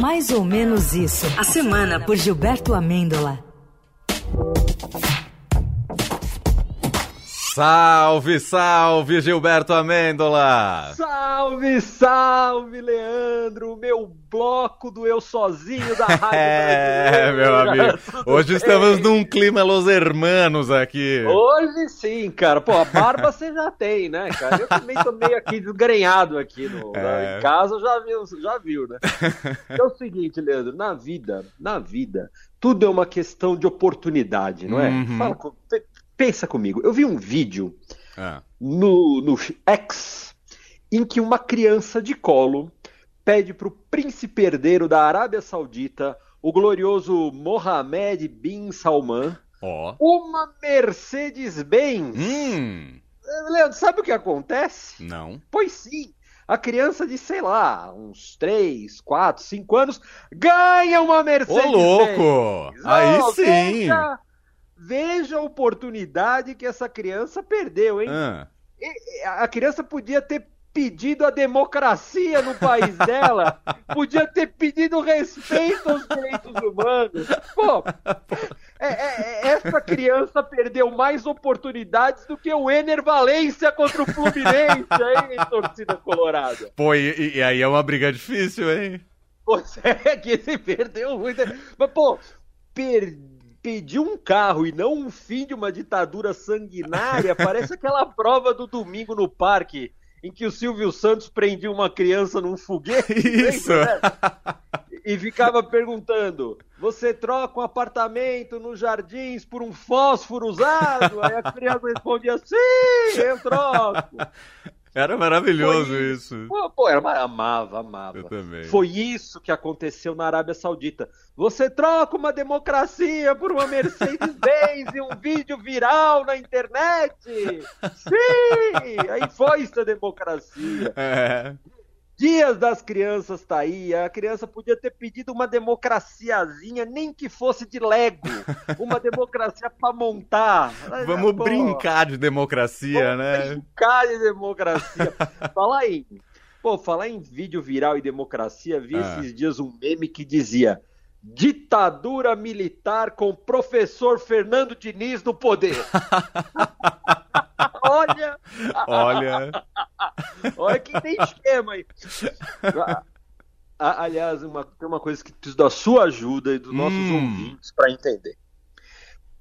Mais ou menos isso. A semana por Gilberto Amêndola. Salve, salve, Gilberto Amêndola! Salve, salve, Leandro! Meu bloco do Eu Sozinho da Rádio É, meu amigo. Hoje estamos num clima Los Hermanos aqui. Hoje sim, cara. Pô, a barba você já tem, né, cara? Eu também tô meio aqui desgrenhado aqui no, É. em casa, já viu, já viu, né? É o seguinte, Leandro, na vida, na vida, tudo é uma questão de oportunidade, não é? Uhum. Fala pensa comigo. Eu vi um vídeo Ah, no, no X em que uma criança de colo pede para o príncipe herdeiro da Arábia Saudita, o glorioso Mohammed bin Salman, Ó. uma Mercedes-Benz. Hum, Leandro, sabe o que acontece? não. Pois sim. A criança de, sei lá, uns 3, 4, 5 anos ganha uma Ô, Mercedes. louco! Aí Oh, sim! Veja, veja a oportunidade que essa criança perdeu, hein? Ah, A criança podia ter pedido a democracia no país dela, podia ter pedido respeito aos direitos humanos. Pô, é- é- é- essa criança perdeu mais oportunidades do que o Ener Valência contra o Fluminense, hein, torcida colorada. Pô, e, e aí é uma briga difícil, hein? Pois é, que ele perdeu muito. Mas, pô, per... pedir um carro e não um fim de uma ditadura sanguinária parece aquela prova do domingo no parque em que o Silvio Santos prendia uma criança num foguete. Isso. né? E ficava perguntando: você troca um apartamento nos jardins por um fósforo usado? Aí a criança respondia: sim, eu troco. Era maravilhoso Foi isso. Pô, pô, era amava, amava. Eu também. Foi isso que aconteceu na Arábia Saudita. Você troca uma democracia por uma Mercedes-Benz e um vídeo viral na internet. Sim! Aí foi isso a democracia. É. Dias das crianças tá aí. A criança podia ter pedido uma democraciazinha, nem que fosse de Lego. Uma democracia pra montar. Vamos Pô, brincar de democracia, né? brincar de democracia. falar em. Pô, falar em vídeo viral e democracia, vi Ah. esses dias um meme que dizia. Ditadura militar com professor Fernando Diniz no poder. olha, Olha. olha que tem esquema aí. Aliás, uma, tem uma coisa que preciso da sua ajuda e dos nossos Hum. ouvintes para entender.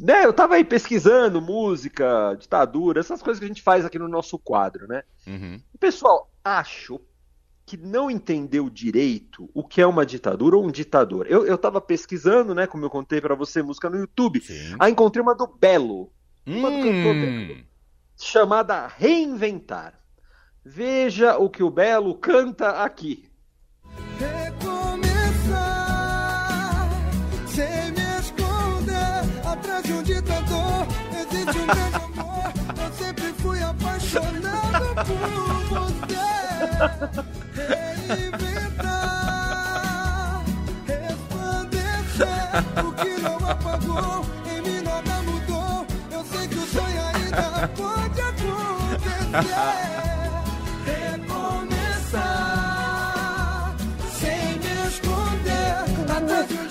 Né, eu tava aí pesquisando música, ditadura, essas coisas que a gente faz aqui no nosso quadro, né? Uhum. O pessoal acho que não entendeu direito o que é uma ditadura ou um ditador. Eu, eu tava pesquisando, né, como eu contei pra você, música no YouTube. Sim. Aí encontrei uma do Belo, uma do cantor Hum. Belo, chamada Reinventar. Veja o que o Belo canta aqui. Recomeçar sem me esconder atrás de um ditador. Amor. Eu sempre fui apaixonado por você. Reinventar, resplandecer o que não apagou. Em mim nada mudou. Eu sei que o sonho ainda pode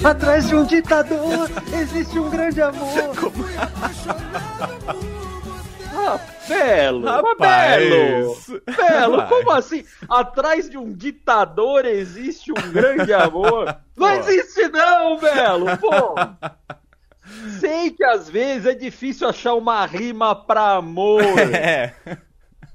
atrás de um ditador. Atrás de um ditador existe um grande amor. Você. Ah, Belo! Belo! Belo, Vai. como assim? Atrás de um ditador existe um grande amor? Não Pô. existe não, Belo! Pô! Sei que às vezes é difícil achar uma rima pra amor. É.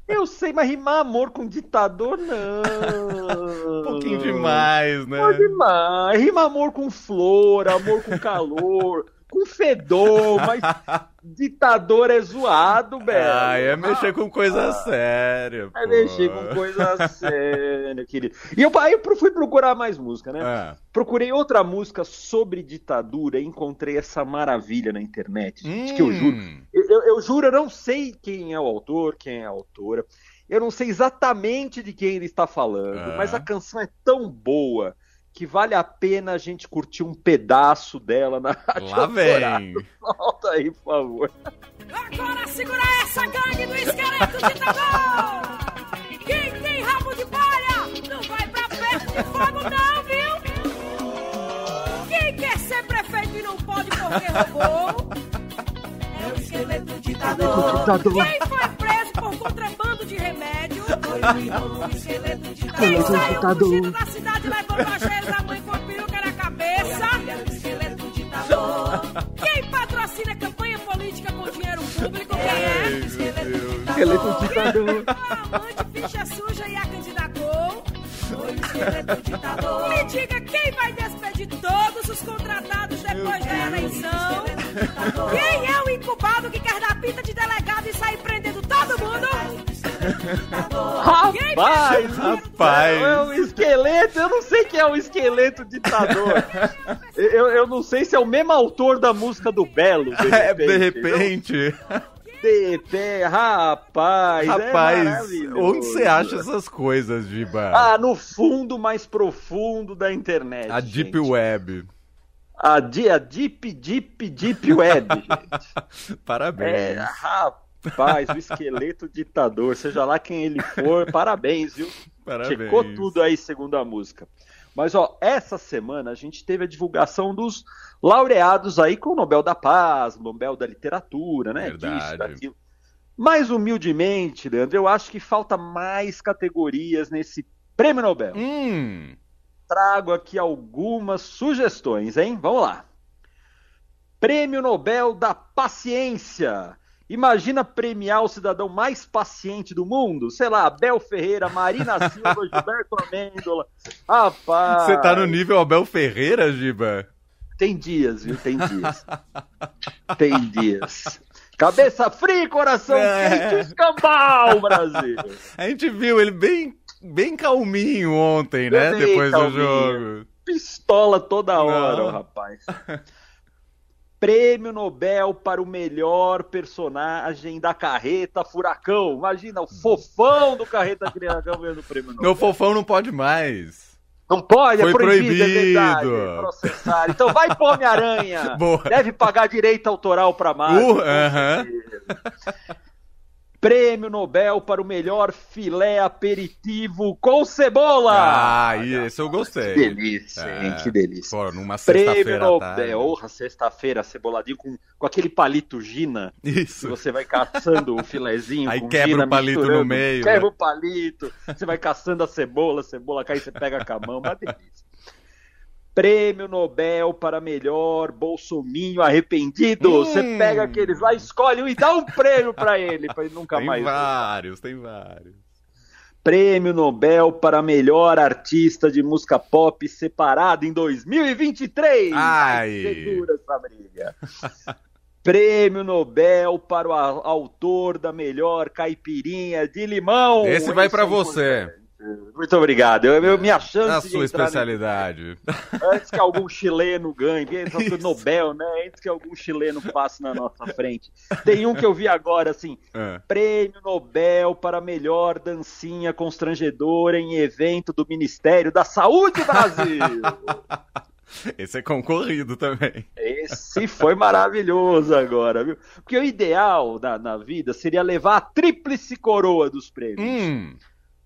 Eu sei, mas rimar amor com ditador, não. Um pouquinho demais, né? Amor demais. Rima amor com flor, amor com calor, com fedor, mas ditador é zoado, Belo. Ah, é mexer com coisa séria. É pô. mexer com coisa séria, querido. E eu, aí eu fui procurar mais música, né? Ah. Procurei outra música sobre ditadura e encontrei essa maravilha na internet. Gente, que eu juro. Hum. Eu, eu- eu juro, eu não sei quem é o autor, quem é a autora. Eu não sei exatamente de quem ele está falando, Ah. mas a canção é tão boa que vale a pena a gente curtir um pedaço dela na rádio. Lá vem! Volta aí, por favor. Agora segura essa gangue do esqueleto de tabão! Quem tem rabo de palha não vai pra perto de fogo não, viu? Quem quer ser prefeito e não pode porque roubou é o esqueleto ditador. Quem foi contrabando de remédio? Esqueleto ditador. Quem Esqueleto saiu fugido da cidade levando a joelho da mãe com a peruca na cabeça? Esqueleto. Quem patrocina campanha política com dinheiro público? Quem é? Meu Deus. Esqueleto ditador. A amante ficha suja e a candidatou. Esqueleto. Me diga quem vai despedir todos os contratados depois da eleição. Quem é o incubado que quer dar pinta de delegado e sair prendendo todo mundo? Rapaz, Rapaz. É um esqueleto, eu não sei quem é o esqueleto ditador. eu, eu não sei se é o mesmo autor da música do Belo. De repente, É, de repente. De repente, rapaz. é Rapaz, maravilhoso. onde você acha essas coisas, Giba? Ah, no fundo mais profundo da internet. a Deep gente. Web. A, a Deep, Deep, Deep Web, gente. É, Parabéns. Rapaz, o esqueleto ditador, seja lá quem ele for, parabéns, viu? Parabéns. Checou tudo aí, segundo a música. Mas, ó, essa semana a gente teve a divulgação dos laureados aí com o Nobel da Paz, Nobel da Literatura, né? Verdade. Disso, daquilo. Mais humildemente, Leandro, eu acho que falta mais categorias nesse prêmio Nobel. Hum. Trago aqui algumas sugestões, hein? Vamos lá. Prêmio Nobel da Paciência. Imagina premiar o cidadão mais paciente do mundo? Sei lá, Abel Ferreira, Marina Silva, Gilberto Amêndola. Rapaz. Você tá no nível Abel Ferreira, Giba? Tem dias, viu? Tem dias. Tem dias. Cabeça fria, coração É. quente, escambau, Brasil. A gente viu ele bem, bem calminho ontem, né? Bem Depois calminho. do jogo. Pistola toda hora, Não. rapaz. Prêmio Nobel para o melhor personagem da carreta Furacão. Imagina, o fofão do carreta Furacão ganhando o prêmio Nobel. Meu fofão não pode mais. Não pode, Foi é proibido, é verdade. proibido. Processar. Então vai pôr Homem-Aranha. Deve pagar direito autoral pra Marvel. Uh, com aham. Prêmio Nobel para o melhor filé aperitivo com cebola. Ah, esse eu Que gostei. delícia, É. hein? Que delícia. Pô, numa Prêmio sexta-feira tarde. Nobel, orra, sexta-feira, ceboladinho com, com aquele palito Gina, que Isso. você vai caçando o filezinho Aí com quebra Gina, o palito no meio, Quebra né? o palito, você vai caçando a cebola, a cebola cai, você pega com a mão, uma delícia. Prêmio Nobel para melhor bolsominho arrependido. Hum. Você pega aqueles lá, escolhe um e dá um prêmio pra ele, pra ele nunca Tem mais. vários, tem vários. Prêmio Nobel para melhor artista de música pop separado em 2023. Ai. Dura essa briga. Prêmio Nobel para o autor da melhor caipirinha de limão. Esse vai pra é você. Muito obrigado. Eu, eu- minha chance A de sua especialidade. antes que algum chileno ganhe, porque essa coisa Isso. Nobel, né? Antes que algum chileno passe na nossa frente. Tem um que eu vi agora, assim, Ah. Prêmio Nobel para melhor dancinha constrangedora em evento do Ministério da Saúde Brasil. Esse é concorrido também. Esse foi maravilhoso agora, viu? Porque o ideal na, na vida seria levar a tríplice coroa dos prêmios. Hum.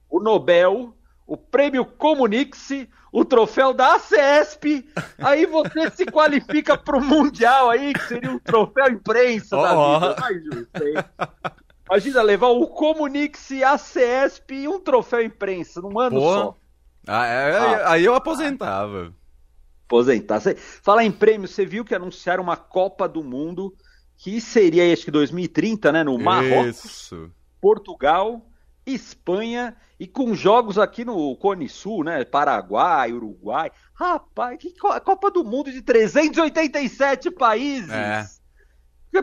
O Nobel, o prêmio Comunix, o troféu da ACESP, aí você se qualifica para o Mundial aí, que seria um troféu imprensa da Ó. vida. Mais justo, hein? Imagina levar o Comunix, a CESP e um troféu imprensa num ano só. Ah, é, Ah. aí eu aposentava. Aposentar. Cê- Falar em prêmio, você viu que anunciaram uma Copa do Mundo que seria, acho que 2030, né? No Marrocos, Isso. Portugal, Espanha e com jogos aqui no Cone Sul, né? Paraguai, Uruguai. Rapaz, que co- Copa do Mundo de 387 países. É.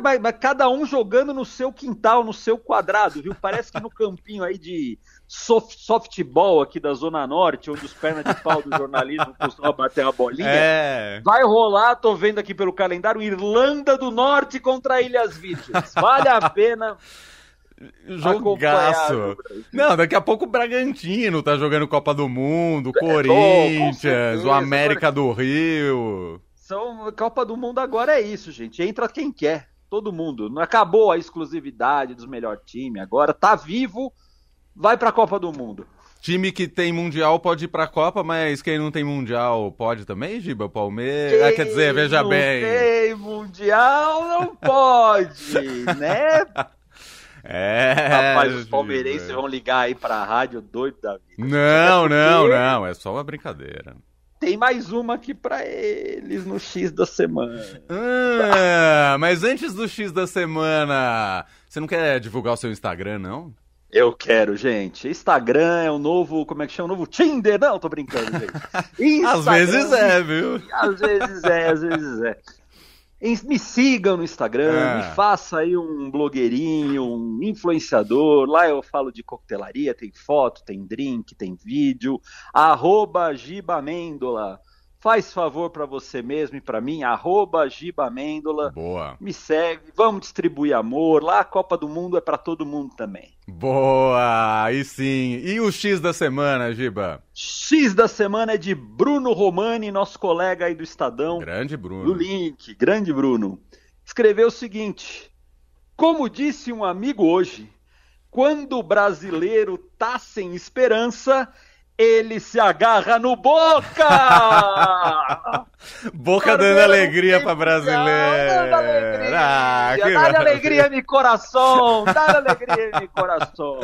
Mas, mas cada um jogando no seu quintal, no seu quadrado, viu? Parece que no campinho aí de soft, softball aqui da Zona Norte, onde os pernas de pau do jornalismo costumam bater uma bolinha. É. Vai rolar, tô vendo aqui pelo calendário, Irlanda do Norte contra Ilhas Vírgenes. Vale a pena Jogaço. Não, daqui a pouco o Bragantino tá jogando Copa do Mundo, o É, com Corinthians, o América do Rio. São Copa do Mundo agora é isso, gente. Entra quem quer, todo mundo. Não acabou a exclusividade dos melhores times. Agora tá vivo, vai pra Copa do Mundo. Time que tem Mundial pode ir pra Copa, mas quem não tem Mundial pode também, Giba? Palmeiras. Ah, quer dizer, veja não bem. Tem Mundial, não pode, né? É. Rapaz, os palmeirenses vão ligar aí pra rádio doido da vida. Não, não, não. É só uma brincadeira. Tem mais uma aqui pra eles no X da semana. Ah, mas antes do X da semana, você não quer divulgar o seu Instagram, não? Eu quero, gente. Instagram é o novo, como é que chama? O novo Tinder? Não, tô brincando, gente. Às Instagram- vezes é, viu? Às vezes é, às vezes é. Me sigam no Instagram, É. me faça aí um blogueirinho, um influenciador. Lá eu falo de coquetelaria, tem foto, tem drink, tem vídeo. Arroba Gibamêndola. Faz favor pra você mesmo e pra mim, arroba Gibamêndola. Boa. Me segue, vamos distribuir amor. Lá a Copa do Mundo é pra todo mundo também. Boa, aí sim. E o X da semana, Giba? X da semana é de Bruno Romani, nosso colega aí do Estadão. Grande do Bruno. link, grande Bruno, escreveu o seguinte: Como disse um amigo hoje, quando o brasileiro tá sem esperança, ele se agarra no boca! Boca dando alegria pra brasileiro. Dando alegria, Ah, que dá alegria no coração, dá alegria no coração.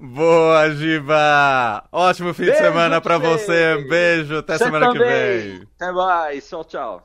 Boa, Giba. Ótimo fim de Beijo semana pra pra você. Um beijo. Até Você semana que também. vem. Até mais, tchau, tchau.